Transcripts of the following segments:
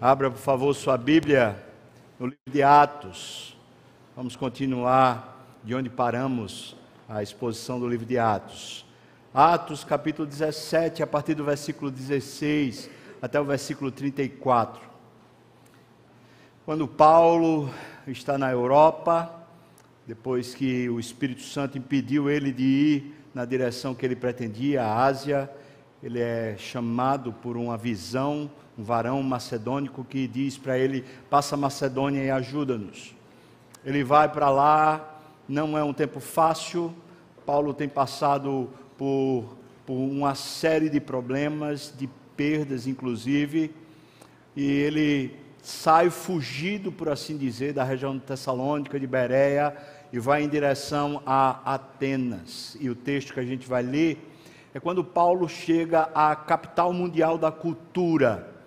Abra, por favor, sua Bíblia no livro de Atos. Vamos continuar de onde paramos a exposição do livro de Atos. Atos, capítulo 17, a partir do versículo 16 até o versículo 34. Quando Paulo está na Europa, depois que o Espírito Santo impediu ele de ir na direção que ele pretendia, a Ásia, ele é chamado por uma visão um varão macedônico que diz para ele: passa Macedônia e ajuda-nos. Ele vai para lá, não é um tempo fácil. Paulo tem passado por, por uma série de problemas, de perdas, inclusive, e ele sai fugido, por assim dizer, da região de Tessalônica, de Bereia, e vai em direção a Atenas. E o texto que a gente vai ler é quando Paulo chega à capital mundial da cultura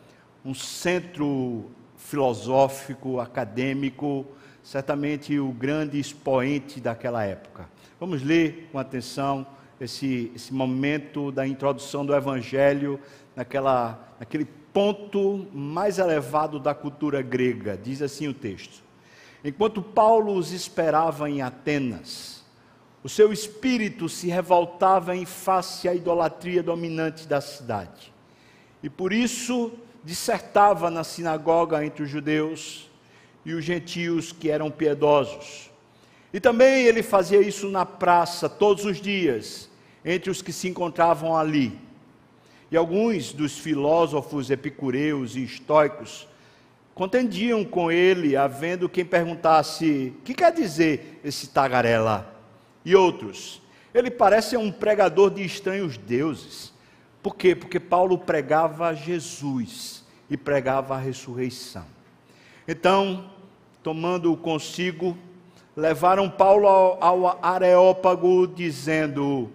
um centro filosófico, acadêmico, certamente o grande expoente daquela época. Vamos ler com atenção esse, esse momento da introdução do Evangelho, naquela, naquele ponto mais elevado da cultura grega. Diz assim o texto: Enquanto Paulo os esperava em Atenas, o seu espírito se revoltava em face à idolatria dominante da cidade. E por isso dissertava na sinagoga entre os judeus e os gentios que eram piedosos. E também ele fazia isso na praça todos os dias, entre os que se encontravam ali. E alguns dos filósofos epicureus e estoicos contendiam com ele, havendo quem perguntasse: "Que quer dizer esse tagarela?" E outros: "Ele parece um pregador de estranhos deuses." Por quê? Porque Paulo pregava Jesus e pregava a ressurreição. Então, tomando-o consigo, levaram Paulo ao, ao Areópago, dizendo: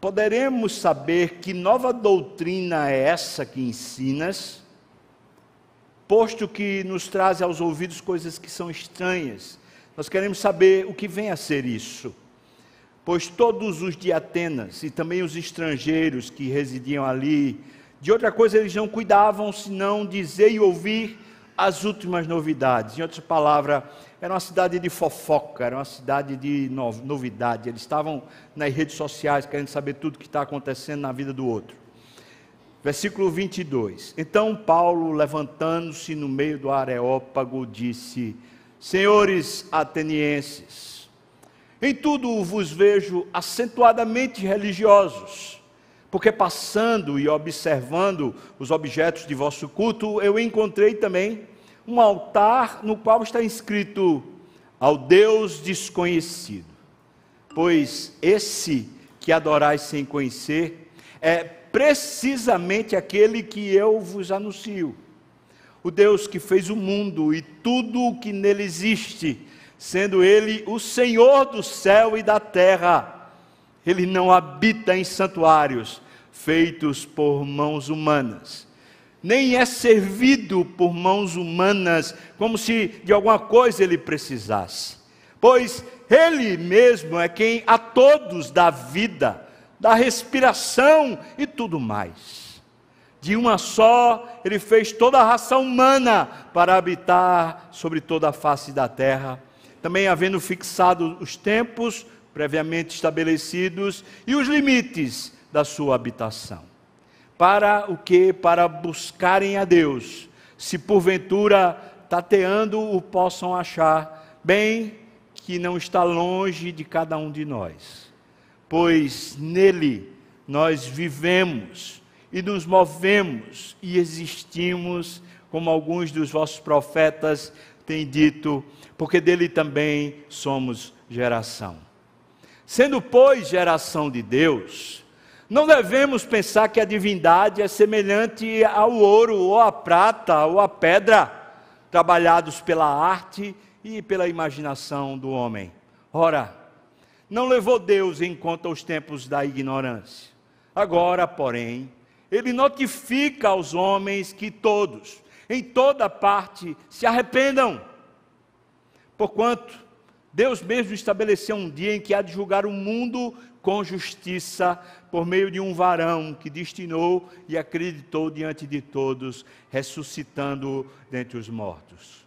Poderemos saber que nova doutrina é essa que ensinas? Posto que nos traz aos ouvidos coisas que são estranhas, nós queremos saber o que vem a ser isso pois todos os de Atenas e também os estrangeiros que residiam ali, de outra coisa eles não cuidavam senão dizer e ouvir as últimas novidades. Em outras palavras, era uma cidade de fofoca, era uma cidade de novidade. Eles estavam nas redes sociais querendo saber tudo o que está acontecendo na vida do outro. Versículo 22. Então Paulo, levantando-se no meio do Areópago, disse: Senhores atenienses, em tudo vos vejo acentuadamente religiosos, porque passando e observando os objetos de vosso culto, eu encontrei também um altar no qual está escrito ao Deus desconhecido. Pois esse que adorais sem conhecer é precisamente aquele que eu vos anuncio. O Deus que fez o mundo e tudo o que nele existe sendo Ele o Senhor do céu e da terra. Ele não habita em santuários feitos por mãos humanas, nem é servido por mãos humanas, como se de alguma coisa ele precisasse, pois Ele mesmo é quem a todos dá vida, dá respiração e tudo mais. De uma só, ele fez toda a raça humana para habitar sobre toda a face da terra também havendo fixado os tempos previamente estabelecidos e os limites da sua habitação. Para o que? Para buscarem a Deus, se porventura tateando o possam achar, bem que não está longe de cada um de nós, pois nele nós vivemos e nos movemos e existimos, como alguns dos vossos profetas têm dito, porque dele também somos geração. Sendo, pois, geração de Deus, não devemos pensar que a divindade é semelhante ao ouro, ou à prata, ou à pedra, trabalhados pela arte e pela imaginação do homem. Ora, não levou Deus em conta os tempos da ignorância. Agora, porém, ele notifica aos homens que todos, em toda parte, se arrependam porquanto Deus mesmo estabeleceu um dia em que há de julgar o mundo com justiça por meio de um varão que destinou e acreditou diante de todos, ressuscitando dentre os mortos.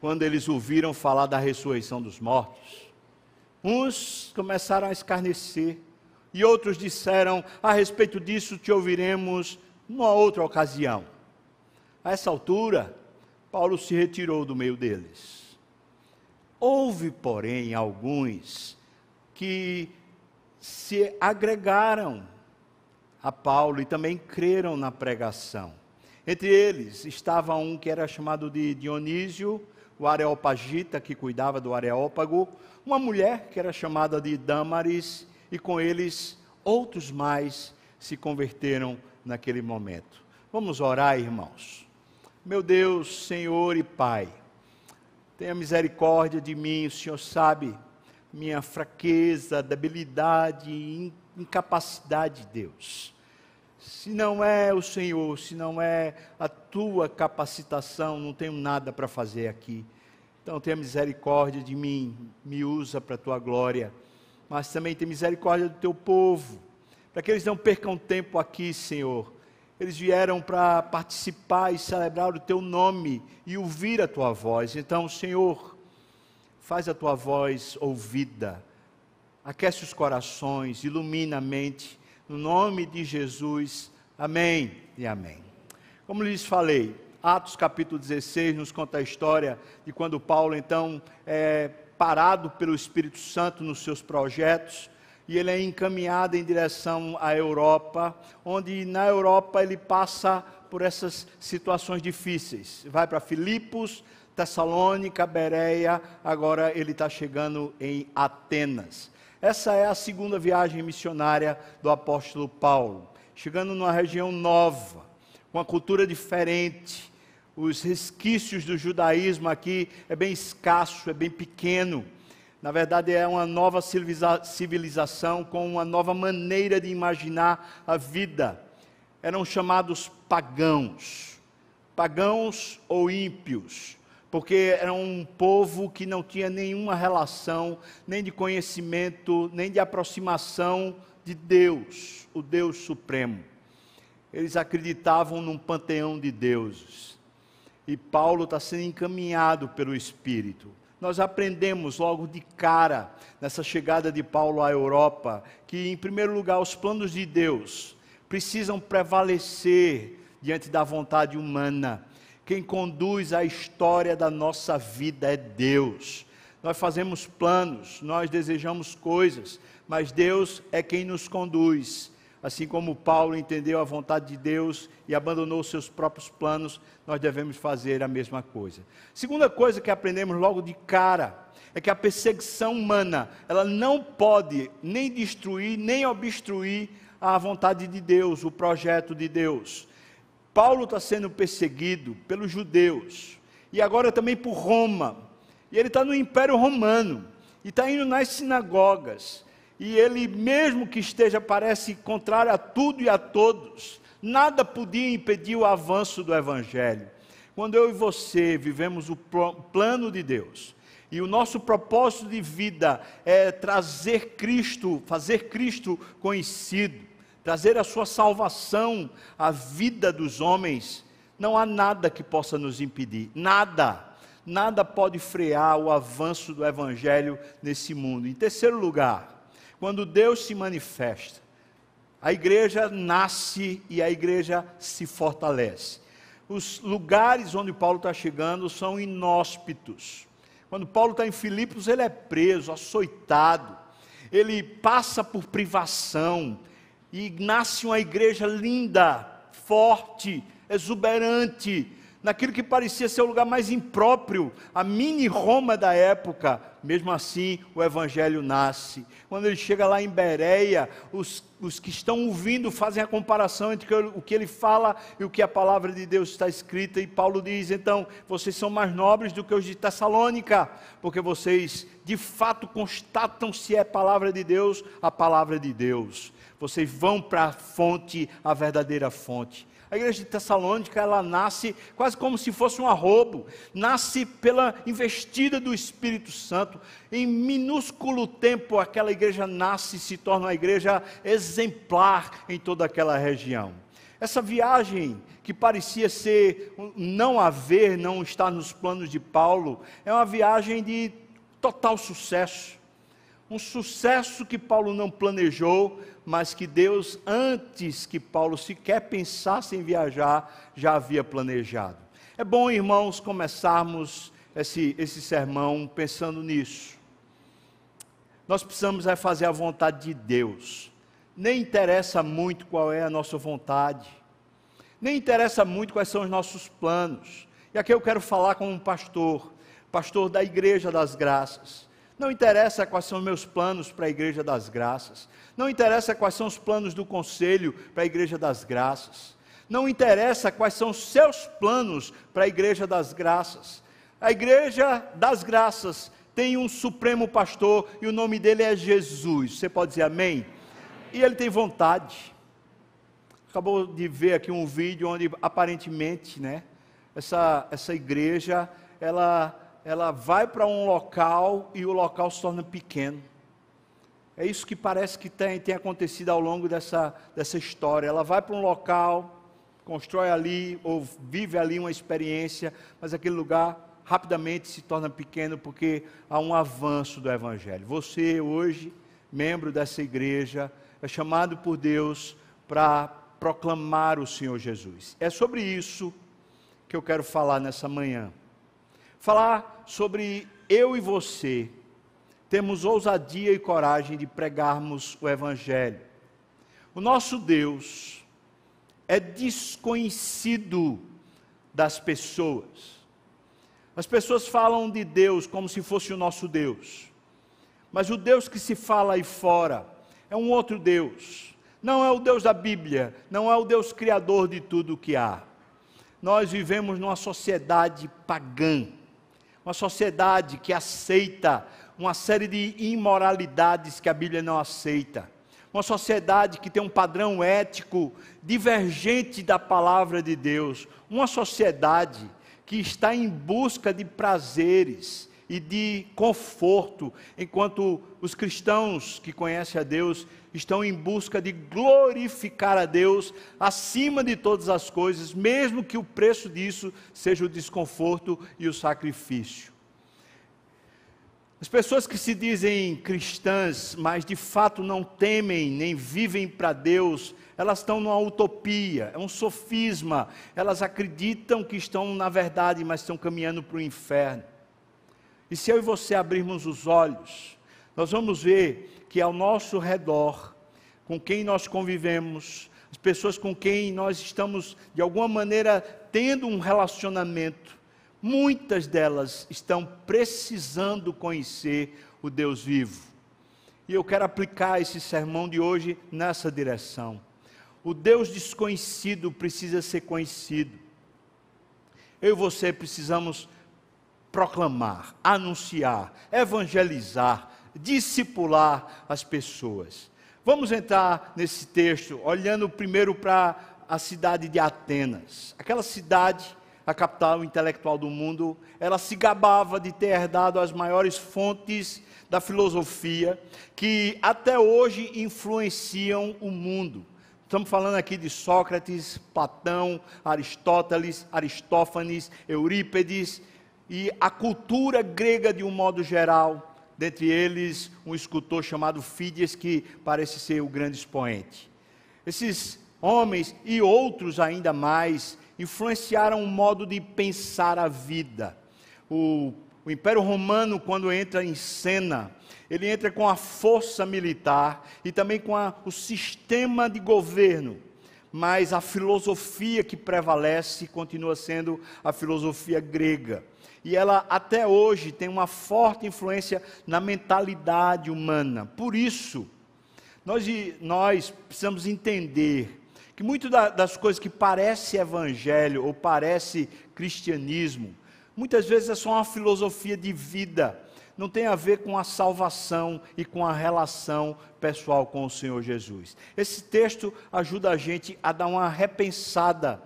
Quando eles ouviram falar da ressurreição dos mortos, uns começaram a escarnecer e outros disseram: A respeito disso te ouviremos numa outra ocasião. A essa altura, Paulo se retirou do meio deles. Houve, porém, alguns que se agregaram a Paulo e também creram na pregação. Entre eles estava um que era chamado de Dionísio, o Areopagita, que cuidava do Areópago, uma mulher que era chamada de Damaris, e com eles outros mais se converteram naquele momento. Vamos orar, irmãos. Meu Deus, Senhor e Pai, tenha misericórdia de mim, o Senhor sabe minha fraqueza, debilidade, incapacidade, Deus. Se não é o Senhor, se não é a tua capacitação, não tenho nada para fazer aqui. Então tenha misericórdia de mim, me usa para a tua glória, mas também tenha misericórdia do teu povo, para que eles não percam tempo aqui, Senhor. Eles vieram para participar e celebrar o teu nome e ouvir a tua voz. Então, Senhor, faz a tua voz ouvida, aquece os corações, ilumina a mente, no nome de Jesus, amém e amém. Como lhes falei, Atos capítulo 16 nos conta a história de quando Paulo então é parado pelo Espírito Santo nos seus projetos e ele é encaminhado em direção à Europa, onde na Europa ele passa por essas situações difíceis. Vai para Filipos, Tessalônica, Bereia, agora ele está chegando em Atenas. Essa é a segunda viagem missionária do apóstolo Paulo, chegando numa região nova, com uma cultura diferente. Os resquícios do judaísmo aqui é bem escasso, é bem pequeno. Na verdade, é uma nova civilização com uma nova maneira de imaginar a vida. Eram chamados pagãos, pagãos ou ímpios porque era um povo que não tinha nenhuma relação, nem de conhecimento, nem de aproximação de Deus, o Deus Supremo. Eles acreditavam num panteão de deuses. E Paulo está sendo encaminhado pelo Espírito. Nós aprendemos logo de cara, nessa chegada de Paulo à Europa, que, em primeiro lugar, os planos de Deus precisam prevalecer diante da vontade humana quem conduz a história da nossa vida é Deus. Nós fazemos planos, nós desejamos coisas, mas Deus é quem nos conduz. Assim como Paulo entendeu a vontade de Deus e abandonou seus próprios planos, nós devemos fazer a mesma coisa. Segunda coisa que aprendemos logo de cara é que a perseguição humana, ela não pode nem destruir, nem obstruir a vontade de Deus, o projeto de Deus. Paulo está sendo perseguido pelos judeus e agora também por Roma. E ele está no Império Romano e está indo nas sinagogas. E ele, mesmo que esteja, parece contrário a tudo e a todos, nada podia impedir o avanço do Evangelho. Quando eu e você vivemos o plano de Deus, e o nosso propósito de vida é trazer Cristo, fazer Cristo conhecido, trazer a sua salvação à vida dos homens, não há nada que possa nos impedir, nada, nada pode frear o avanço do Evangelho nesse mundo. Em terceiro lugar, quando Deus se manifesta, a igreja nasce e a igreja se fortalece. Os lugares onde Paulo está chegando são inóspitos. Quando Paulo está em Filipos, ele é preso, açoitado, ele passa por privação, e nasce uma igreja linda, forte, exuberante, naquilo que parecia ser o lugar mais impróprio, a mini Roma da época, mesmo assim o evangelho nasce. Quando ele chega lá em Bereia, os, os que estão ouvindo fazem a comparação entre o que ele fala e o que a palavra de Deus está escrita, e Paulo diz: então, vocês são mais nobres do que os de Tessalônica, porque vocês de fato constatam se é palavra de Deus, a palavra de Deus. Vocês vão para a fonte, a verdadeira fonte. A igreja de Tessalônica, ela nasce quase como se fosse um arrobo, nasce pela investida do Espírito Santo. Em minúsculo tempo, aquela igreja nasce e se torna uma igreja exemplar em toda aquela região. Essa viagem, que parecia ser não haver, não estar nos planos de Paulo, é uma viagem de total sucesso. Um sucesso que Paulo não planejou, mas que Deus, antes que Paulo sequer pensasse em viajar, já havia planejado. É bom, irmãos, começarmos esse, esse sermão pensando nisso. Nós precisamos é fazer a vontade de Deus. Nem interessa muito qual é a nossa vontade, nem interessa muito quais são os nossos planos. E aqui eu quero falar como um pastor, pastor da Igreja das Graças. Não interessa quais são meus planos para a Igreja das Graças. Não interessa quais são os planos do Conselho para a Igreja das Graças. Não interessa quais são os seus planos para a Igreja das Graças. A Igreja das Graças tem um supremo pastor e o nome dele é Jesus. Você pode dizer amém? E ele tem vontade. Acabou de ver aqui um vídeo onde aparentemente, né, essa, essa igreja, ela ela vai para um local e o local se torna pequeno. É isso que parece que tem, tem acontecido ao longo dessa, dessa história. Ela vai para um local, constrói ali, ou vive ali uma experiência, mas aquele lugar rapidamente se torna pequeno porque há um avanço do Evangelho. Você, hoje, membro dessa igreja, é chamado por Deus para proclamar o Senhor Jesus. É sobre isso que eu quero falar nessa manhã falar sobre eu e você temos ousadia e coragem de pregarmos o Evangelho. O nosso Deus é desconhecido das pessoas. As pessoas falam de Deus como se fosse o nosso Deus, mas o Deus que se fala aí fora é um outro Deus. Não é o Deus da Bíblia, não é o Deus criador de tudo o que há. Nós vivemos numa sociedade pagã uma sociedade que aceita uma série de imoralidades que a Bíblia não aceita. Uma sociedade que tem um padrão ético divergente da palavra de Deus. Uma sociedade que está em busca de prazeres e de conforto, enquanto os cristãos que conhecem a Deus estão em busca de glorificar a Deus acima de todas as coisas, mesmo que o preço disso seja o desconforto e o sacrifício. As pessoas que se dizem cristãs, mas de fato não temem nem vivem para Deus, elas estão numa utopia, é um sofisma. Elas acreditam que estão na verdade, mas estão caminhando para o inferno. E se eu e você abrirmos os olhos, nós vamos ver que ao nosso redor, com quem nós convivemos, as pessoas com quem nós estamos de alguma maneira tendo um relacionamento, muitas delas estão precisando conhecer o Deus vivo. E eu quero aplicar esse sermão de hoje nessa direção. O Deus desconhecido precisa ser conhecido. Eu e você precisamos proclamar, anunciar, evangelizar, discipular as pessoas. Vamos entrar nesse texto olhando primeiro para a cidade de Atenas. Aquela cidade, a capital intelectual do mundo, ela se gabava de ter herdado as maiores fontes da filosofia que até hoje influenciam o mundo. Estamos falando aqui de Sócrates, Platão, Aristóteles, Aristófanes, Eurípedes e a cultura grega de um modo geral, dentre eles um escultor chamado Fídias, que parece ser o grande expoente. Esses homens e outros ainda mais influenciaram o modo de pensar a vida. O, o Império Romano, quando entra em cena, ele entra com a força militar e também com a, o sistema de governo mas a filosofia que prevalece continua sendo a filosofia grega. E ela até hoje tem uma forte influência na mentalidade humana. Por isso, nós, nós precisamos entender que muitas das coisas que parece evangelho ou parece cristianismo, muitas vezes é só uma filosofia de vida, não tem a ver com a salvação e com a relação pessoal com o Senhor Jesus. Esse texto ajuda a gente a dar uma repensada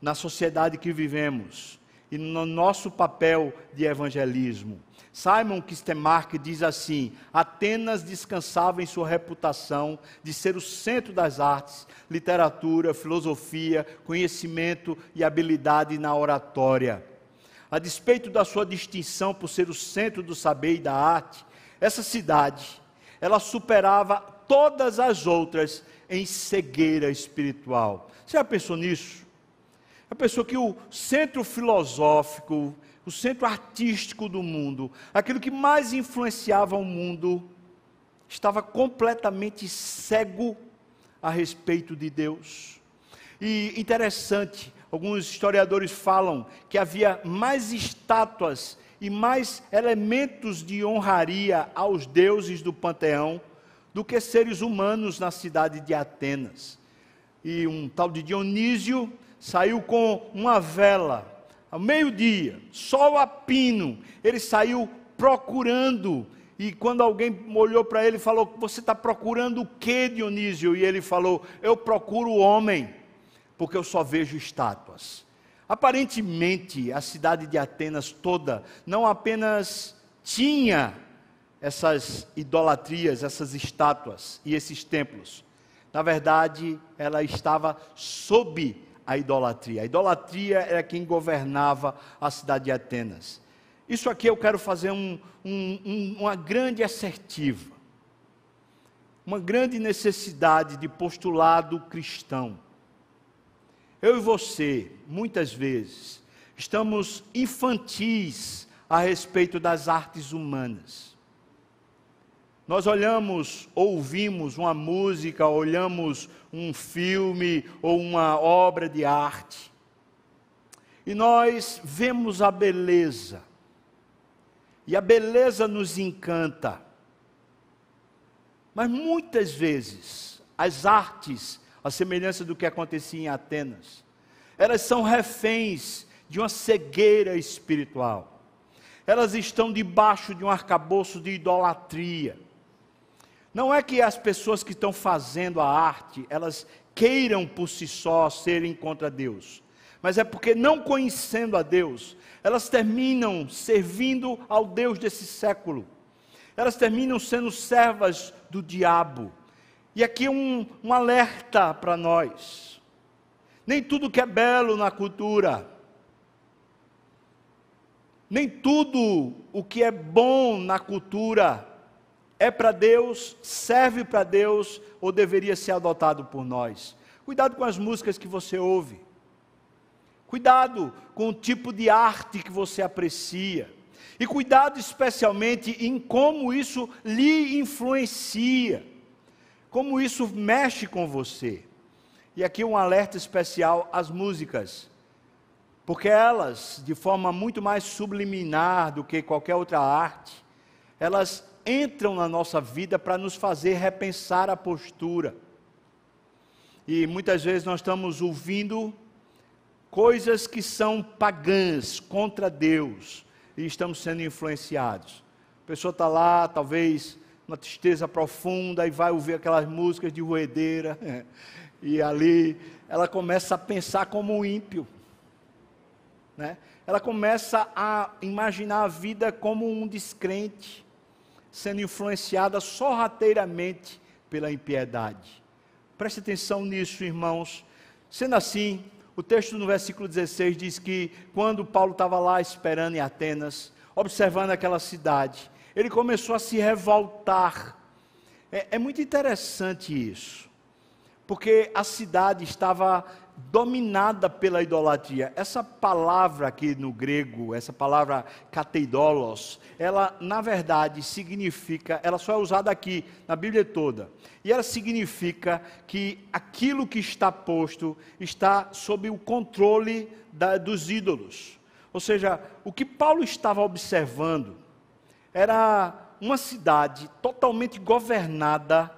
na sociedade que vivemos e no nosso papel de evangelismo. Simon Kistemark diz assim: Atenas descansava em sua reputação de ser o centro das artes, literatura, filosofia, conhecimento e habilidade na oratória. A despeito da sua distinção por ser o centro do saber e da arte, essa cidade, ela superava todas as outras em cegueira espiritual. Você já pensou nisso? A pessoa que o centro filosófico, o centro artístico do mundo, aquilo que mais influenciava o mundo, estava completamente cego a respeito de Deus. E interessante, alguns historiadores falam que havia mais estátuas e mais elementos de honraria aos deuses do panteão do que seres humanos na cidade de Atenas. E um tal de Dionísio saiu com uma vela ao meio-dia, sol a pino, ele saiu procurando. E quando alguém olhou para ele falou: Você está procurando o que, Dionísio? E ele falou: Eu procuro o homem, porque eu só vejo estátuas. Aparentemente, a cidade de Atenas toda não apenas tinha essas idolatrias, essas estátuas e esses templos. Na verdade, ela estava sob a idolatria. A idolatria era quem governava a cidade de Atenas. Isso aqui eu quero fazer um, um, um, uma grande assertiva, uma grande necessidade de postulado cristão. Eu e você, muitas vezes, estamos infantis a respeito das artes humanas. Nós olhamos, ouvimos uma música, olhamos um filme ou uma obra de arte, e nós vemos a beleza, e a beleza nos encanta, mas muitas vezes as artes, a semelhança do que acontecia em Atenas, elas são reféns de uma cegueira espiritual, elas estão debaixo de um arcabouço de idolatria não é que as pessoas que estão fazendo a arte, elas queiram por si só serem contra Deus, mas é porque não conhecendo a Deus, elas terminam servindo ao Deus desse século, elas terminam sendo servas do diabo. E aqui um, um alerta para nós: nem tudo que é belo na cultura, nem tudo o que é bom na cultura, é para Deus, serve para Deus ou deveria ser adotado por nós. Cuidado com as músicas que você ouve. Cuidado com o tipo de arte que você aprecia. E cuidado especialmente em como isso lhe influencia. Como isso mexe com você. E aqui um alerta especial às músicas. Porque elas, de forma muito mais subliminar do que qualquer outra arte, elas entram na nossa vida para nos fazer repensar a postura. E muitas vezes nós estamos ouvindo coisas que são pagãs contra Deus e estamos sendo influenciados. A pessoa está lá, talvez, uma tristeza profunda, e vai ouvir aquelas músicas de roedeira, e ali ela começa a pensar como um ímpio. Né? Ela começa a imaginar a vida como um descrente sendo influenciada sorrateiramente pela impiedade. Preste atenção nisso, irmãos. Sendo assim, o texto no versículo 16 diz que quando Paulo estava lá esperando em Atenas, observando aquela cidade, ele começou a se revoltar. É, é muito interessante isso, porque a cidade estava dominada pela idolatria. Essa palavra aqui no grego, essa palavra kateidolos, ela na verdade significa, ela só é usada aqui na Bíblia toda. E ela significa que aquilo que está posto está sob o controle da, dos ídolos. Ou seja, o que Paulo estava observando era uma cidade totalmente governada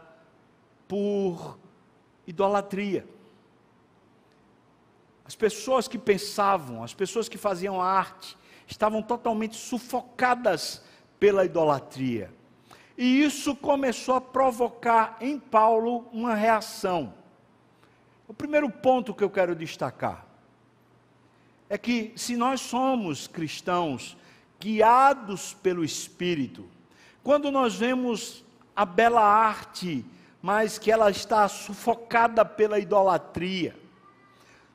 por idolatria. As pessoas que pensavam, as pessoas que faziam arte, estavam totalmente sufocadas pela idolatria. E isso começou a provocar em Paulo uma reação. O primeiro ponto que eu quero destacar é que se nós somos cristãos guiados pelo Espírito, quando nós vemos a bela arte, mas que ela está sufocada pela idolatria,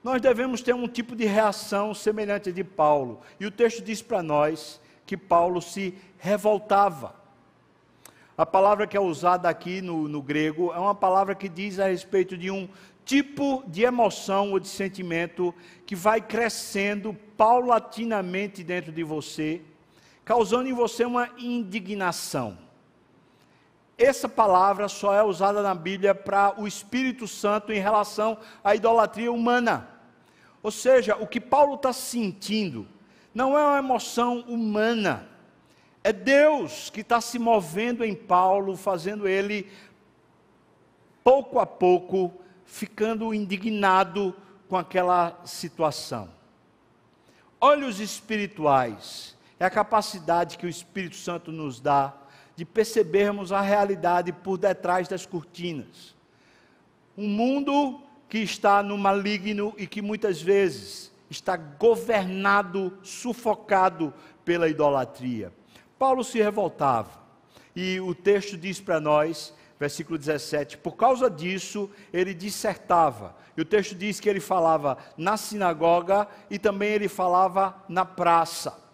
nós devemos ter um tipo de reação semelhante de Paulo. E o texto diz para nós que Paulo se revoltava. A palavra que é usada aqui no, no, grego é uma palavra que diz a respeito de um tipo de emoção ou de sentimento que vai crescendo paulatinamente dentro de você, causando em você uma indignação. Essa palavra só é usada na Bíblia para o Espírito Santo em relação à idolatria humana. Ou seja, o que Paulo está sentindo não é uma emoção humana, é Deus que está se movendo em Paulo, fazendo ele, pouco a pouco, ficando indignado com aquela situação. Olhos espirituais é a capacidade que o Espírito Santo nos dá de percebermos a realidade por detrás das cortinas. Um mundo que está no maligno e que muitas vezes está governado, sufocado pela idolatria. Paulo se revoltava. E o texto diz para nós, versículo 17: por causa disso ele dissertava. E o texto diz que ele falava na sinagoga e também ele falava na praça.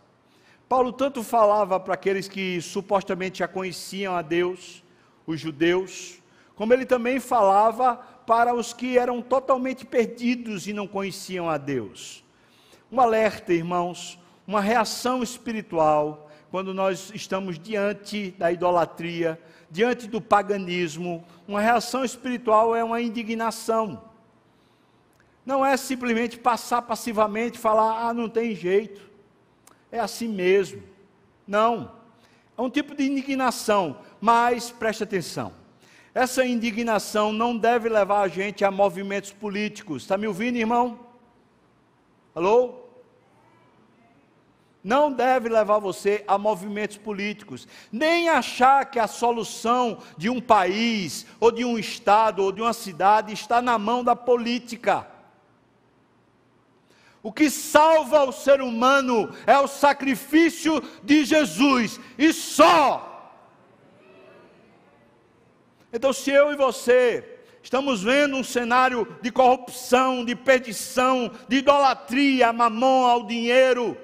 Paulo tanto falava para aqueles que supostamente já conheciam a Deus, os judeus, como ele também falava para os que eram totalmente perdidos e não conheciam a Deus. Um alerta, irmãos, uma reação espiritual quando nós estamos diante da idolatria, diante do paganismo. Uma reação espiritual é uma indignação. Não é simplesmente passar passivamente e falar, ah, não tem jeito é assim mesmo. Não. É um tipo de indignação, mas preste atenção. Essa indignação não deve levar a gente a movimentos políticos. Está me ouvindo, irmão? Alô? Não deve levar você a movimentos políticos, nem achar que a solução de um país, ou de um estado, ou de uma cidade está na mão da política. O que salva o ser humano é o sacrifício de Jesus e só. Então, se eu e você estamos vendo um cenário de corrupção, de perdição, de idolatria, mamão, ao dinheiro,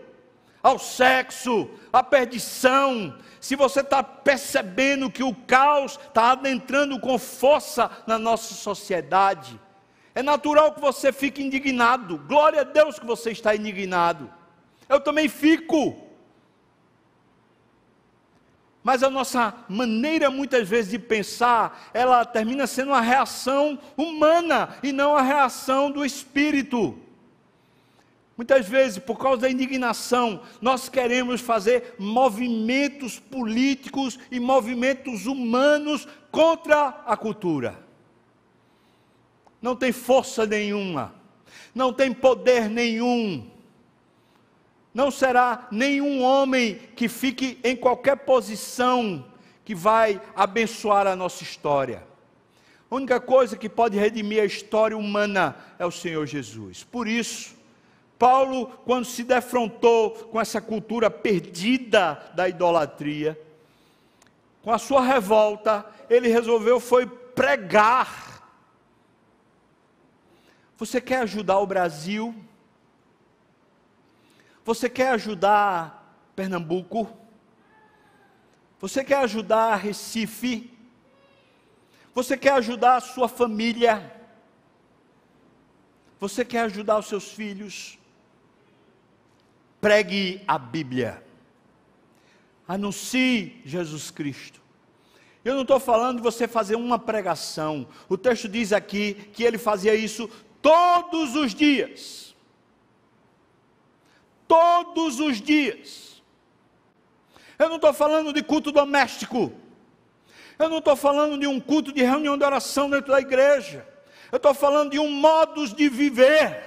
ao sexo, à perdição, se você está percebendo que o caos está adentrando com força na nossa sociedade, é natural que você fique indignado. Glória a Deus que você está indignado. Eu também fico. Mas a nossa maneira muitas vezes de pensar, ela termina sendo uma reação humana e não a reação do espírito. Muitas vezes, por causa da indignação, nós queremos fazer movimentos políticos e movimentos humanos contra a cultura não tem força nenhuma, não tem poder nenhum. Não será nenhum homem que fique em qualquer posição que vai abençoar a nossa história. A única coisa que pode redimir a história humana é o Senhor Jesus. Por isso, Paulo, quando se defrontou com essa cultura perdida da idolatria, com a sua revolta, ele resolveu foi pregar você quer ajudar o Brasil? Você quer ajudar Pernambuco? Você quer ajudar Recife? Você quer ajudar a sua família? Você quer ajudar os seus filhos? Pregue a Bíblia. Anuncie Jesus Cristo. Eu não estou falando de você fazer uma pregação. O texto diz aqui que ele fazia isso todos os dias. Todos os dias. Eu não estou falando de culto doméstico. Eu não estou falando de um culto de reunião de oração dentro da igreja. Eu estou falando de um modus de viver,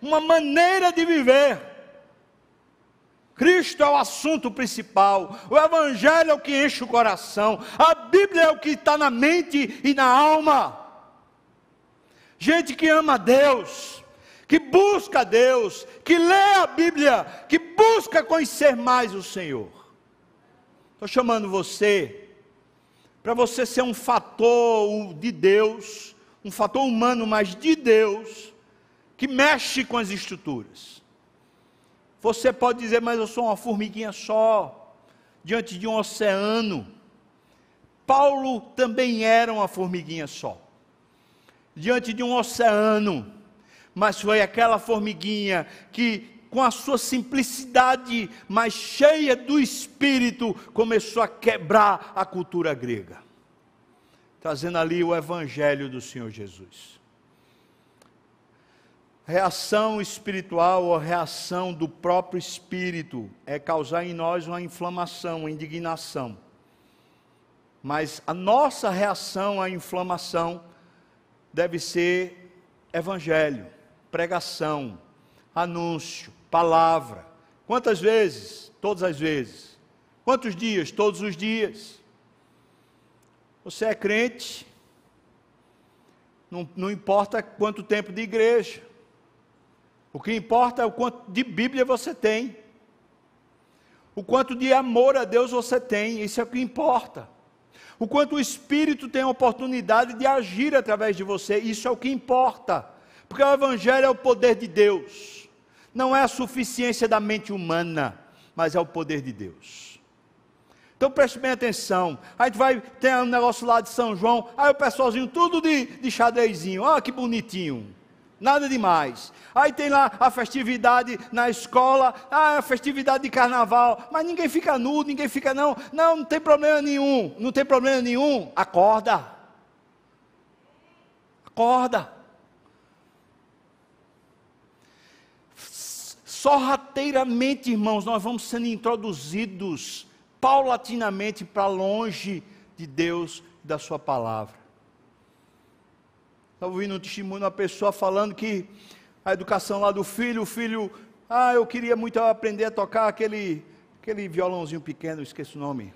uma maneira de viver. Cristo é o assunto principal, o Evangelho é o que enche o coração, a Bíblia é o que está na mente e na alma. Gente que ama a Deus, que busca a Deus, que lê a Bíblia, que busca conhecer mais o Senhor. Estou chamando você, para você ser um fator de Deus, um fator humano, mas de Deus, que mexe com as estruturas. Você pode dizer, mas eu sou uma formiguinha só, diante de um oceano. Paulo também era uma formiguinha só, diante de um oceano, mas foi aquela formiguinha que, com a sua simplicidade, mas cheia do espírito, começou a quebrar a cultura grega, trazendo ali o evangelho do Senhor Jesus. Reação espiritual ou reação do próprio espírito é causar em nós uma inflamação, uma indignação. Mas a nossa reação à inflamação deve ser evangelho, pregação, anúncio, palavra. Quantas vezes? Todas as vezes. Quantos dias? Todos os dias. Você é crente, não, não importa quanto tempo de igreja. O que importa é o quanto de Bíblia você tem. O quanto de amor a Deus você tem, isso é o que importa. O quanto o Espírito tem a oportunidade de agir através de você, isso é o que importa. Porque o Evangelho é o poder de Deus, não é a suficiência da mente humana, mas é o poder de Deus. Então preste bem atenção. A gente vai ter um negócio lá de São João, aí o pessoalzinho tudo de, de xadrezinho, olha que bonitinho nada demais. Aí tem lá a festividade na escola, ah, a festividade de carnaval, mas ninguém fica nu, ninguém fica não, não, não tem problema nenhum, não tem problema nenhum, acorda. Acorda. Sorrateiramente, irmãos, nós vamos sendo introduzidos paulatinamente para longe de Deus e da Sua palavra. Estava ouvindo um testemunho de uma pessoa falando que a educação lá do filho, o filho, ah, eu queria muito aprender a tocar aquele, aquele violãozinho pequeno, esqueço o nome,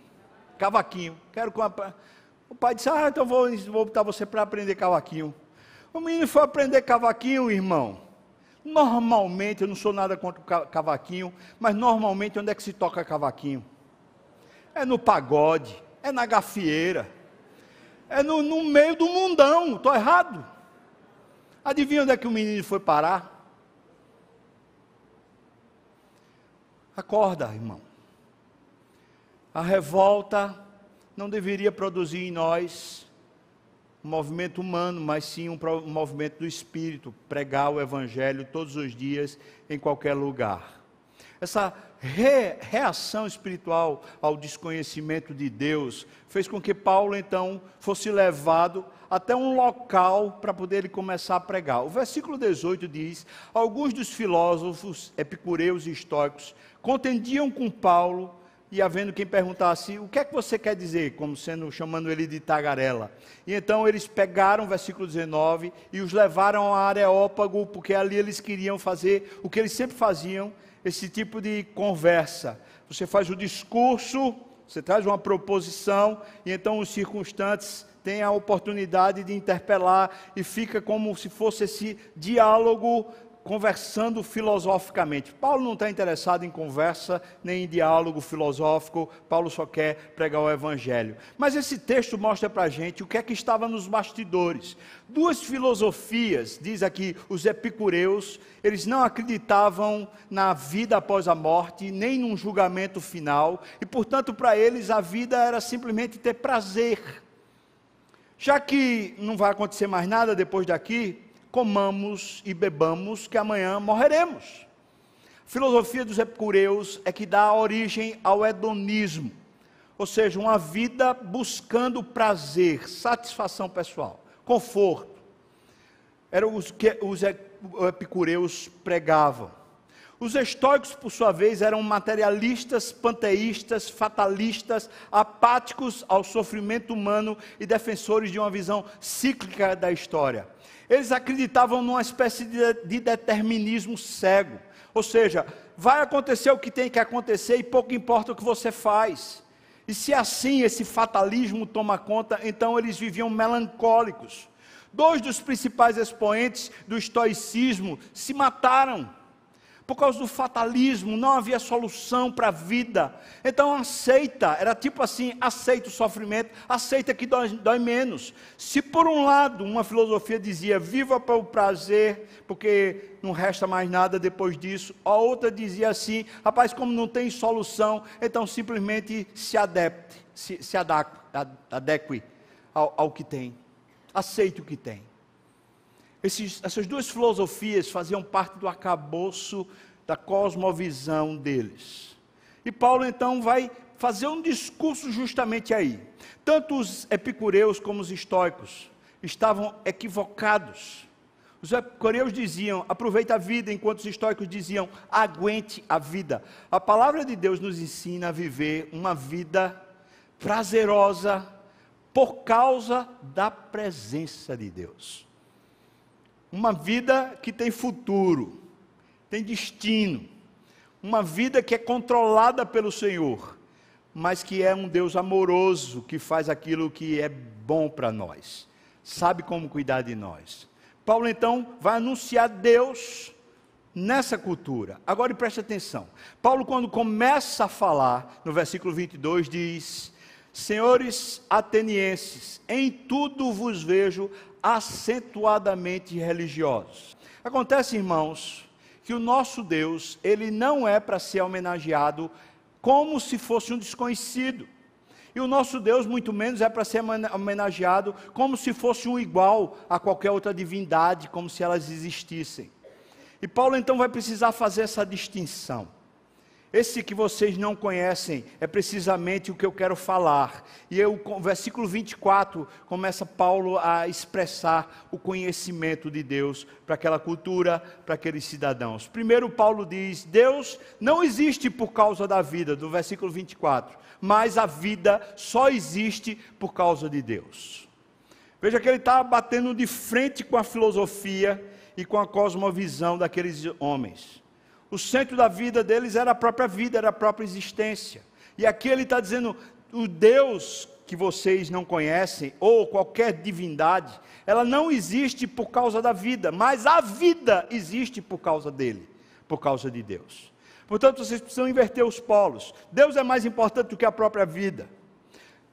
cavaquinho. Quero com. O pai disse, ah, então vou, vou botar você para aprender cavaquinho. O menino foi aprender cavaquinho, irmão. Normalmente, eu não sou nada contra o cavaquinho, mas normalmente onde é que se toca cavaquinho? É no pagode, é na gafieira, é no, no meio do mundão, estou errado. Adivinha onde é que o menino foi parar? Acorda, irmão. A revolta não deveria produzir em nós um movimento humano, mas sim um, movimento do espírito, pregar o evangelho todos os dias, em qualquer lugar. Essa re, reação espiritual ao desconhecimento de Deus fez com que Paulo então fosse levado até um local para poder ele começar a pregar. O versículo 18 diz: Alguns dos filósofos epicureus e estoicos contendiam com Paulo e havendo quem perguntasse: "O que é que você quer dizer?", como sendo chamando ele de tagarela. E então eles pegaram o versículo 19 e os levaram a Areópago, porque ali eles queriam fazer o que eles sempre faziam, esse tipo de conversa. Você faz o discurso, você traz uma proposição e então os circunstantes tem a oportunidade de interpelar e fica como se fosse esse diálogo conversando filosoficamente. Paulo não está interessado em conversa nem em diálogo filosófico, Paulo só quer pregar o Evangelho. Mas esse texto mostra para a gente o que é que estava nos bastidores. Duas filosofias, diz aqui os epicureus, eles não acreditavam na vida após a morte, nem num julgamento final, e portanto para eles a vida era simplesmente ter prazer já que não vai acontecer mais nada depois daqui, comamos e bebamos, que amanhã morreremos. A filosofia dos epicureus é que dá origem ao hedonismo, ou seja, uma vida buscando prazer, satisfação pessoal, conforto. Era o que os epicureus pregavam. Os estoicos, por sua vez, eram materialistas, panteístas, fatalistas, apáticos ao sofrimento humano e defensores de uma visão cíclica da história. Eles acreditavam numa espécie de, de determinismo cego, ou seja, vai acontecer o que tem que acontecer e pouco importa o que você faz. E se assim esse fatalismo toma conta, então eles viviam melancólicos. Dois dos principais expoentes do estoicismo se mataram por causa do fatalismo, não havia solução para a vida. Então aceita, era tipo assim: aceita o sofrimento, aceita que dói, dói, menos. Se por um lado uma filosofia dizia viva para o prazer, porque não resta mais nada depois disso, a outra dizia assim: rapaz, como não tem solução, então simplesmente se adapte, se, se adeque ao, ao que tem, aceite o que tem. Esses, essas duas filosofias faziam parte do acabouço da cosmovisão deles. E Paulo então vai fazer um discurso justamente aí. Tanto os epicureus como os estoicos estavam equivocados. Os epicureus diziam, aproveita a vida, enquanto os estoicos diziam, aguente a vida. A palavra de Deus nos ensina a viver uma vida prazerosa por causa da presença de Deus uma vida que tem futuro, tem destino, uma vida que é controlada pelo Senhor, mas que é um Deus amoroso que faz aquilo que é bom para nós, sabe como cuidar de nós. Paulo então vai anunciar Deus nessa cultura. Agora preste atenção. Paulo, quando começa a falar, no versículo 22, diz: Senhores atenienses, em tudo vos vejo acentuadamente religiosos. Acontece, irmãos, que o nosso Deus, ele não é para ser homenageado como se fosse um desconhecido. E o nosso Deus, muito menos, é para ser homenageado como se fosse um igual a qualquer outra divindade, como se elas existissem. E Paulo então vai precisar fazer essa distinção. Esse que vocês não conhecem é precisamente o que eu quero falar. E eu, o versículo 24 começa Paulo a expressar o conhecimento de Deus para aquela cultura, para aqueles cidadãos. Primeiro, Paulo diz: Deus não existe por causa da vida, do versículo 24, mas a vida só existe por causa de Deus. Veja que ele está batendo de frente com a filosofia e com a cosmovisão daqueles homens. O centro da vida deles era a própria vida, era a própria existência. E aqui ele está dizendo: o Deus que vocês não conhecem, ou qualquer divindade, ela não existe por causa da vida, mas a vida existe por causa dele, por causa de Deus. Portanto, vocês precisam inverter os polos. Deus é mais importante do que a própria vida.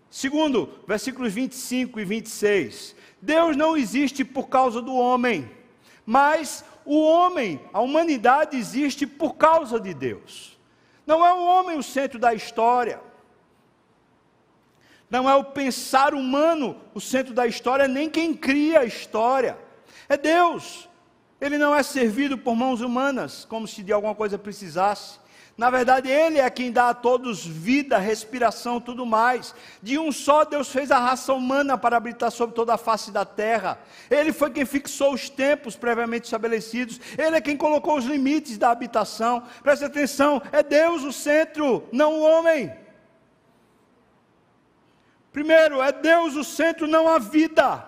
Segundo, versículos 25 e 26. Deus não existe por causa do homem, mas o homem, a humanidade existe por causa de Deus. Não é o homem o centro da história. Não é o pensar humano o centro da história, nem quem cria a história. É Deus. Ele não é servido por mãos humanas, como se de alguma coisa precisasse. Na verdade, Ele é quem dá a todos vida, respiração, tudo mais. De um só Deus fez a raça humana para habitar sobre toda a face da terra. Ele foi quem fixou os tempos previamente estabelecidos. Ele é quem colocou os limites da habitação. Preste atenção, é Deus o centro, não o homem. Primeiro, é Deus o centro, não a vida.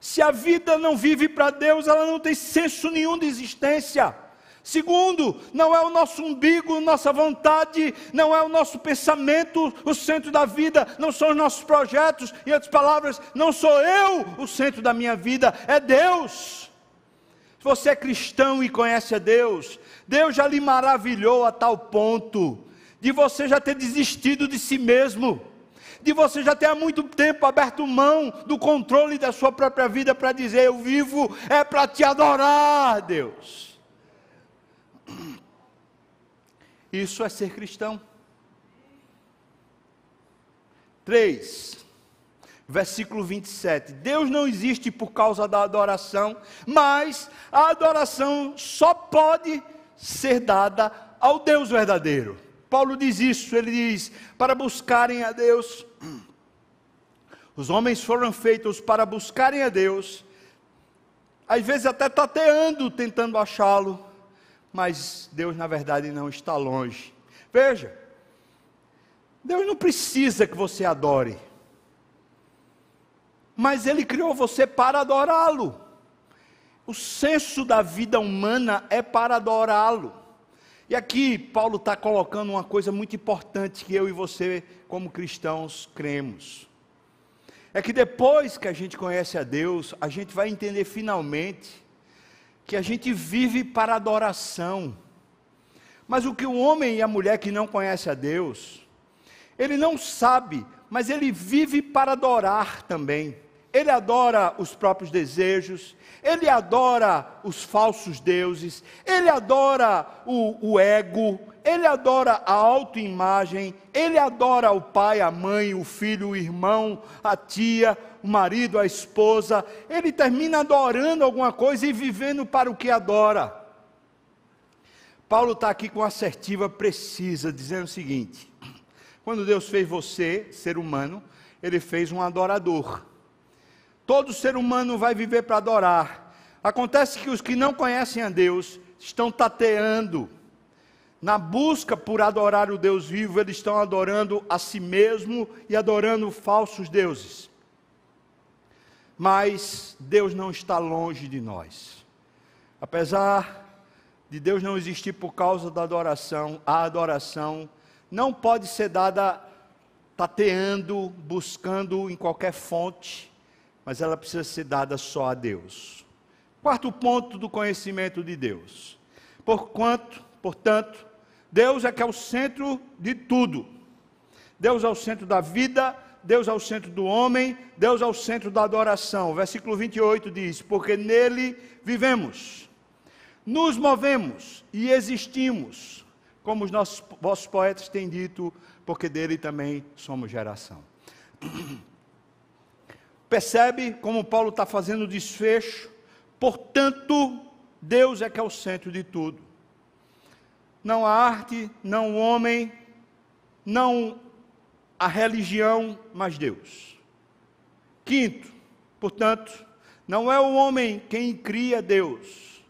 Se a vida não vive para Deus, ela não tem senso nenhum de existência. Segundo, não é o nosso umbigo, nossa vontade, não é o nosso pensamento o centro da vida, não são os nossos projetos, em outras palavras, não sou eu o centro da minha vida, é Deus. Se você é cristão e conhece a Deus, Deus já lhe maravilhou a tal ponto de você já ter desistido de si mesmo, de você já ter há muito tempo aberto mão do controle da sua própria vida para dizer: Eu vivo é para te adorar, Deus. Isso é ser cristão. Três, Versículo 27. Deus não existe por causa da adoração, mas a adoração só pode ser dada ao Deus verdadeiro. Paulo diz isso, ele diz: para buscarem a Deus. Os homens foram feitos para buscarem a Deus, às vezes até tateando, tentando achá-lo, mas Deus na verdade não está longe. Veja, Deus não precisa que você adore, mas Ele criou você para adorá-lo. O senso da vida humana é para adorá-lo. E aqui Paulo está colocando uma coisa muito importante que eu e você, como cristãos, cremos. É que depois que a gente conhece a Deus, a gente vai entender finalmente que a gente vive para adoração. Mas o que o homem e a mulher que não conhece a Deus, ele não sabe, mas ele vive para adorar também ele adora os próprios desejos, ele adora os falsos deuses, ele adora o, o ego, ele adora a autoimagem, ele adora o pai, a mãe, o filho, o irmão, a tia, o marido, a esposa. Ele termina adorando alguma coisa e vivendo para o que adora. Paulo está aqui com assertiva precisa, dizendo o seguinte: quando Deus fez você, ser humano, ele fez um adorador. Todo ser humano vai viver para adorar. Acontece que os que não conhecem a Deus estão tateando. Na busca por adorar o Deus vivo, eles estão adorando a si mesmo e adorando falsos deuses. Mas Deus não está longe de nós. Apesar de Deus não existir por causa da adoração, a adoração não pode ser dada tateando, buscando em qualquer fonte mas ela precisa ser dada só a Deus. Quarto ponto do conhecimento de Deus. Porquanto, portanto, Deus é que é o centro de tudo. Deus é o centro da vida, Deus é o centro do homem, Deus é o centro da adoração. versículo 28 diz: Porque nele vivemos, nos movemos e existimos, como os nossos vossos poetas têm dito, porque dele também somos geração. Percebe como Paulo está fazendo o desfecho? Portanto, Deus é que é o centro de tudo. Não a arte, não o homem, não a religião, mas Deus. Quinto, portanto, não é o homem quem cria Deus,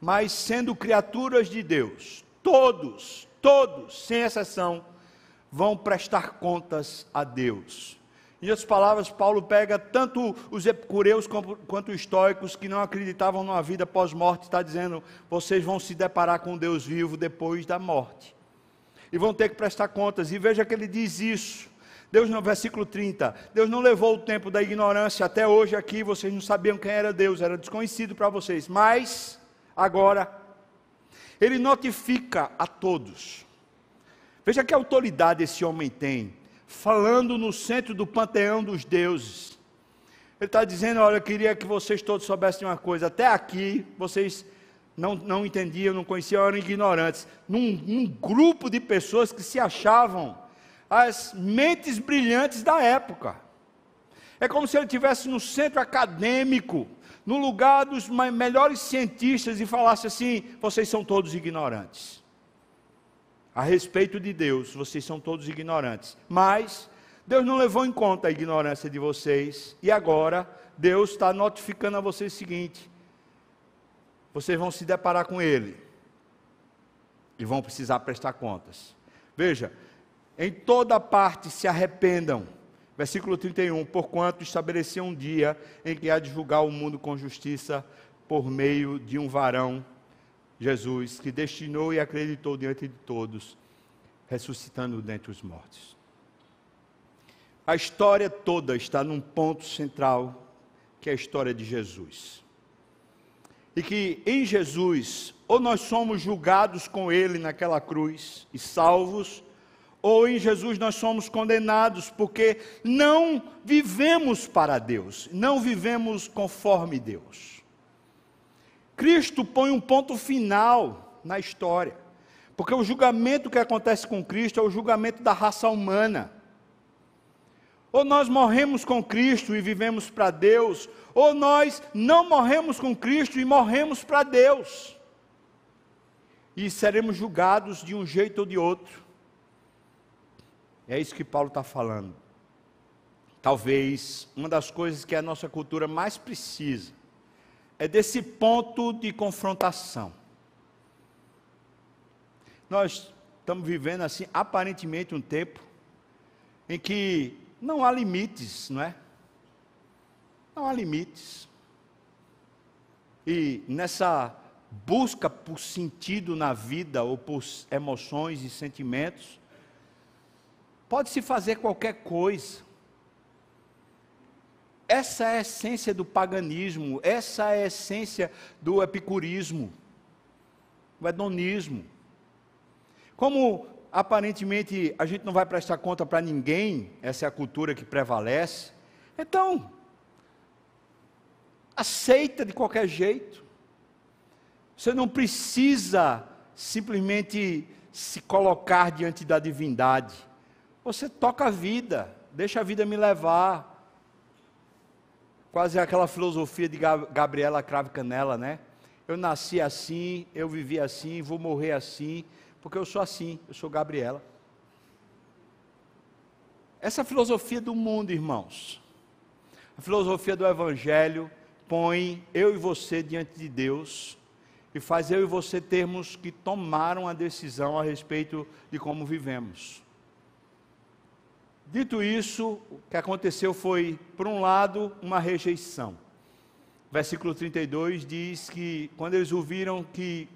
mas sendo criaturas de Deus, todos, todos, sem exceção, vão prestar contas a Deus. Em outras palavras, Paulo pega tanto os epicureus quanto os estoicos que não acreditavam numa vida pós-morte, está dizendo: vocês vão se deparar com Deus vivo depois da morte. E vão ter que prestar contas. E veja que ele diz isso. Deus no versículo 30, Deus não levou o tempo da ignorância até hoje aqui, vocês não sabiam quem era Deus, era desconhecido para vocês. Mas agora ele notifica a todos. Veja que autoridade esse homem tem falando no centro do panteão dos deuses. Ele está dizendo: Olha, eu queria que vocês todos soubessem uma coisa. Até aqui, vocês não, não entendiam, não conheciam, eram ignorantes. Num, num grupo de pessoas que se achavam as mentes brilhantes da época. É como se ele estivesse no centro acadêmico, no lugar dos melhores cientistas, e falasse assim: vocês são todos ignorantes a respeito de Deus, vocês são todos ignorantes. Mas Deus não levou em conta a ignorância de vocês, e agora Deus está notificando a vocês o seguinte: vocês vão se deparar com Ele, e vão precisar prestar contas. Veja, em toda parte se arrependam. Versículo 31, porquanto estabeleci um dia em que há de julgar o mundo com justiça por meio de um varão Jesus, que destinou e acreditou diante de todos, ressuscitando dentre os mortos. A história toda está num ponto central, que é a história de Jesus. E que em Jesus, ou nós somos julgados com Ele naquela cruz e salvos, ou em Jesus nós somos condenados, porque não vivemos para Deus, não vivemos conforme Deus. Cristo põe um ponto final na história. Porque o julgamento que acontece com Cristo é o julgamento da raça humana. Ou nós morremos com Cristo e vivemos para Deus, ou nós não morremos com Cristo e morremos para Deus. E seremos julgados de um jeito ou de outro. É isso que Paulo está falando. Talvez uma das coisas que a nossa cultura mais precisa é desse ponto de confrontação. Nós estamos vivendo assim, aparentemente, um tempo em que não há limites, não é? Não há limites. E nessa busca por sentido na vida ou por emoções e sentimentos, pode-se fazer qualquer coisa. Essa é a essência do paganismo, essa é a essência do epicurismo, do hedonismo. Como aparentemente a gente não vai prestar conta para ninguém, essa é a cultura que prevalece, então, aceita de qualquer jeito. Você não precisa simplesmente se colocar diante da divindade. Você toca a vida, deixa a vida me levar. Quase aquela filosofia de Gabriela Crave Canela, né? Eu nasci assim, eu vivi assim, vou morrer assim, porque eu sou assim, eu sou Gabriela. Essa filosofia do mundo, irmãos, a filosofia do Evangelho põe eu e você diante de Deus e faz eu e você termos que tomar uma decisão a respeito de como vivemos. Dito isso, o que aconteceu foi, por um lado, uma rejeição. Versículo 32 diz que quando eles ouviram que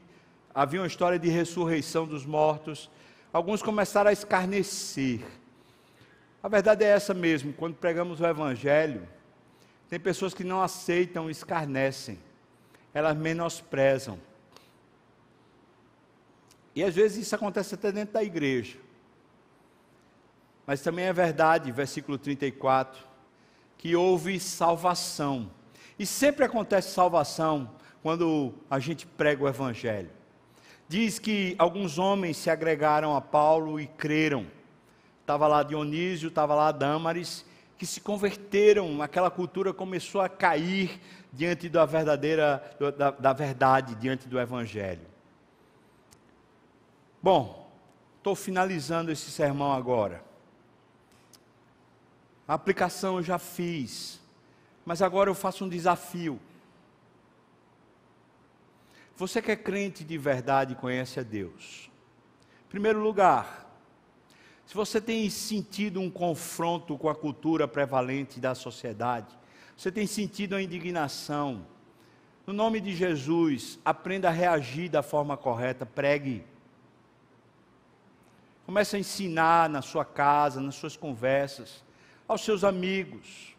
havia uma história de ressurreição dos mortos, alguns começaram a escarnecer. A verdade é essa mesmo, quando pregamos o Evangelho, tem pessoas que não aceitam, escarnecem, elas menosprezam. E às vezes isso acontece até dentro da igreja. Mas também é verdade, versículo 34, que houve salvação. E sempre acontece salvação quando a gente prega o Evangelho. Diz que alguns homens se agregaram a Paulo e creram. Estava lá Dionísio, estava lá Dâmaris, que se converteram, aquela cultura começou a cair diante da verdadeira, da, da verdade, diante do Evangelho. Bom, estou finalizando esse sermão agora. A aplicação eu já fiz, mas agora eu faço um desafio. Você que é crente de verdade conhece a Deus. Em primeiro lugar, se você tem sentido um confronto com a cultura prevalente da sociedade, você tem sentido a indignação, no nome de Jesus, aprenda a reagir da forma correta, pregue. Comece a ensinar na sua casa, nas suas conversas aos seus amigos,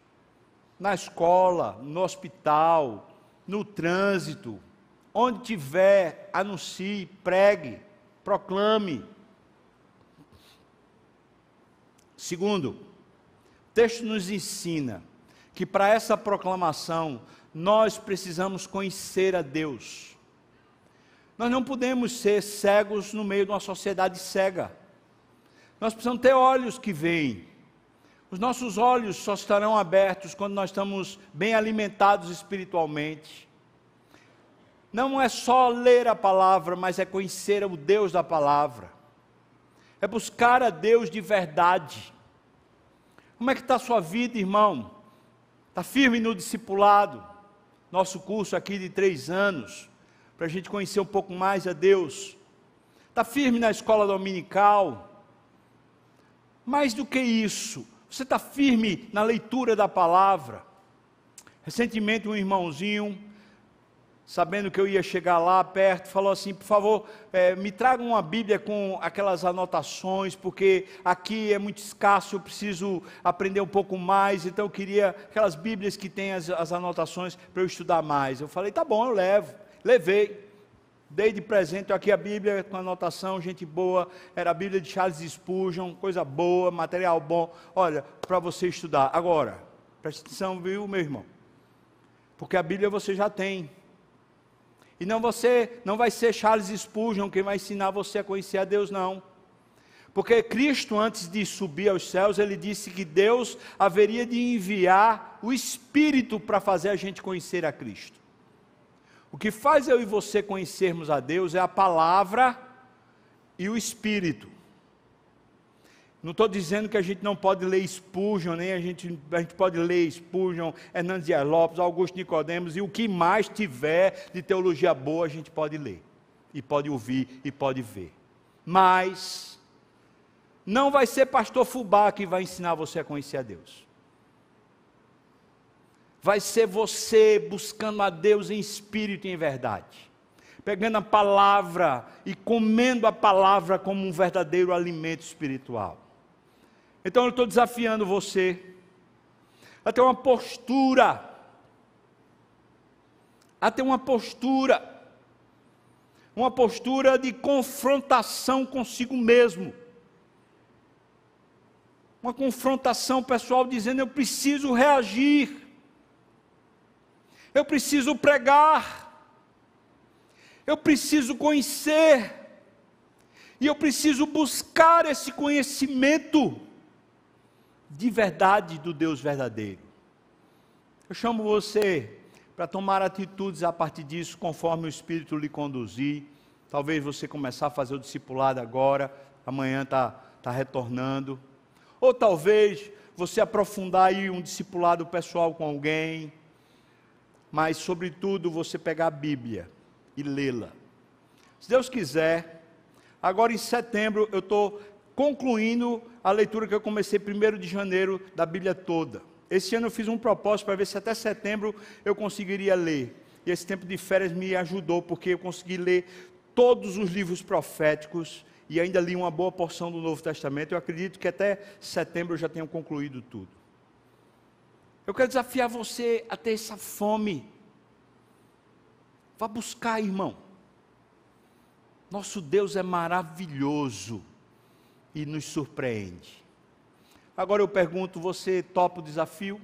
na escola, no hospital, no trânsito, onde tiver, anuncie, pregue, proclame. Segundo, o texto nos ensina que para essa proclamação nós precisamos conhecer a Deus. Nós não podemos ser cegos no meio de uma sociedade cega. Nós precisamos ter olhos que veem. Os nossos olhos só estarão abertos quando nós estamos bem alimentados espiritualmente. Não é só ler a palavra, mas é conhecer o Deus da palavra. É buscar a Deus de verdade. Como é que está a sua vida, irmão? Está firme no discipulado? Nosso curso aqui de três anos, para a gente conhecer um pouco mais a Deus. Está firme na escola dominical? Mais do que isso, você está firme na leitura da palavra? Recentemente, um irmãozinho, sabendo que eu ia chegar lá perto, falou assim: por favor, é, me traga uma Bíblia com aquelas anotações, porque aqui é muito escasso, eu preciso aprender um pouco mais, então eu queria aquelas Bíblias que têm as, as anotações para eu estudar mais. Eu falei: tá bom, eu levo. Levei. Dei de presente aqui a Bíblia com anotação, gente boa. Era a Bíblia de Charles Spurgeon, coisa boa, material bom. Olha, para você estudar. Agora, preste atenção, viu, meu irmão? Porque a Bíblia você já tem. E não você, não vai ser Charles Spurgeon quem vai ensinar você a conhecer a Deus, não. Porque Cristo, antes de subir aos céus, ele disse que Deus haveria de enviar o Espírito para fazer a gente conhecer a Cristo. O que faz eu e você conhecermos a Deus é a palavra e o Espírito. Não estou dizendo que a gente não pode ler Spurgeon, nem a gente, a gente pode ler Spurgeon, Hernandes Lopes, Augusto Nicodemos, e o que mais tiver de teologia boa a gente pode ler, e pode ouvir, e pode ver. Mas, não vai ser pastor fubá que vai ensinar você a conhecer a Deus. Vai ser você buscando a Deus em espírito e em verdade. Pegando a palavra e comendo a palavra como um verdadeiro alimento espiritual. Então eu estou desafiando você a ter uma postura, a ter uma postura, uma postura de confrontação consigo mesmo. Uma confrontação pessoal dizendo: eu preciso reagir, eu preciso pregar, eu preciso conhecer, e eu preciso buscar esse conhecimento de verdade do Deus verdadeiro. Eu chamo você para tomar atitudes a partir disso, conforme o Espírito lhe conduzir. Talvez você começar a fazer o discipulado agora, amanhã está tá retornando. Ou talvez você aprofundar aí um discipulado pessoal com alguém, mas sobretudo você pegar a Bíblia e lê-la. Se Deus quiser, agora em setembro eu estou concluindo a leitura que eu comecei primeiro de janeiro da Bíblia toda. Esse ano eu fiz um propósito para ver se até setembro eu conseguiria ler. E esse tempo de férias me ajudou, porque eu consegui ler todos os livros proféticos e ainda li uma boa porção do Novo Testamento. Eu acredito que até setembro eu já tenho concluído tudo. Eu quero desafiar você a ter essa fome. Vá buscar, irmão. Nosso Deus é maravilhoso e nos surpreende. Agora eu pergunto: você topa o desafio?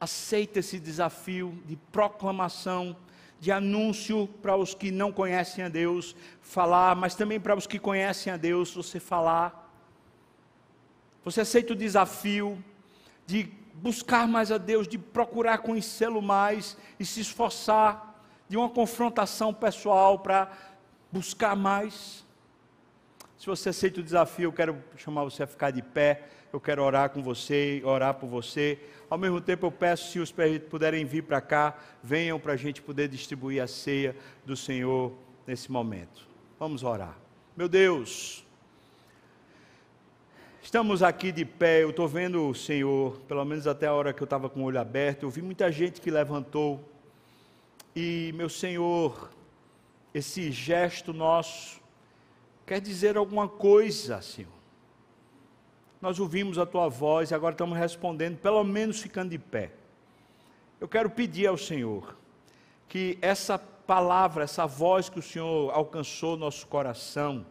aceita esse desafio de proclamação de anúncio para os que não conhecem a Deus, falar, mas também para os que conhecem a Deus, você falar. Você aceita o desafio de buscar mais a Deus, de procurar conhecê-lo mais e se esforçar de uma confrontação pessoal para buscar mais. Se você aceita o desafio, eu quero chamar você a ficar de pé. Eu quero orar com você, orar por você. Ao mesmo tempo, eu peço, se os puderem vir para cá, venham para a gente poder distribuir a ceia do Senhor nesse momento. Vamos orar. Meu Deus, estamos aqui de pé. Eu estou vendo o Senhor, pelo menos até a hora que eu estava com o olho aberto. Eu vi muita gente que levantou. E, meu Senhor, esse gesto nosso quer dizer alguma coisa, Senhor. Nós ouvimos a tua voz e agora estamos respondendo, pelo menos ficando de pé. Eu quero pedir ao Senhor que essa palavra, essa voz que o Senhor alcançou nosso coração,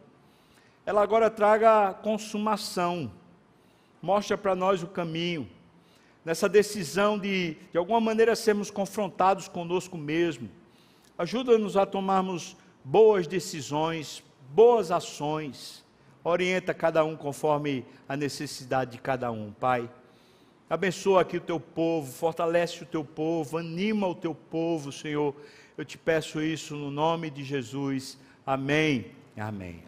ela agora traga consumação, mostra para nós o caminho, nessa decisão de, de alguma maneira, sermos confrontados conosco mesmo. Ajuda-nos a tomarmos boas decisões, boas ações. Orienta cada um conforme a necessidade de cada um, Pai. Abençoa aqui o teu povo, fortalece o teu povo, anima o teu povo, Senhor. Eu te peço isso no nome de Jesus. Amém. Amém.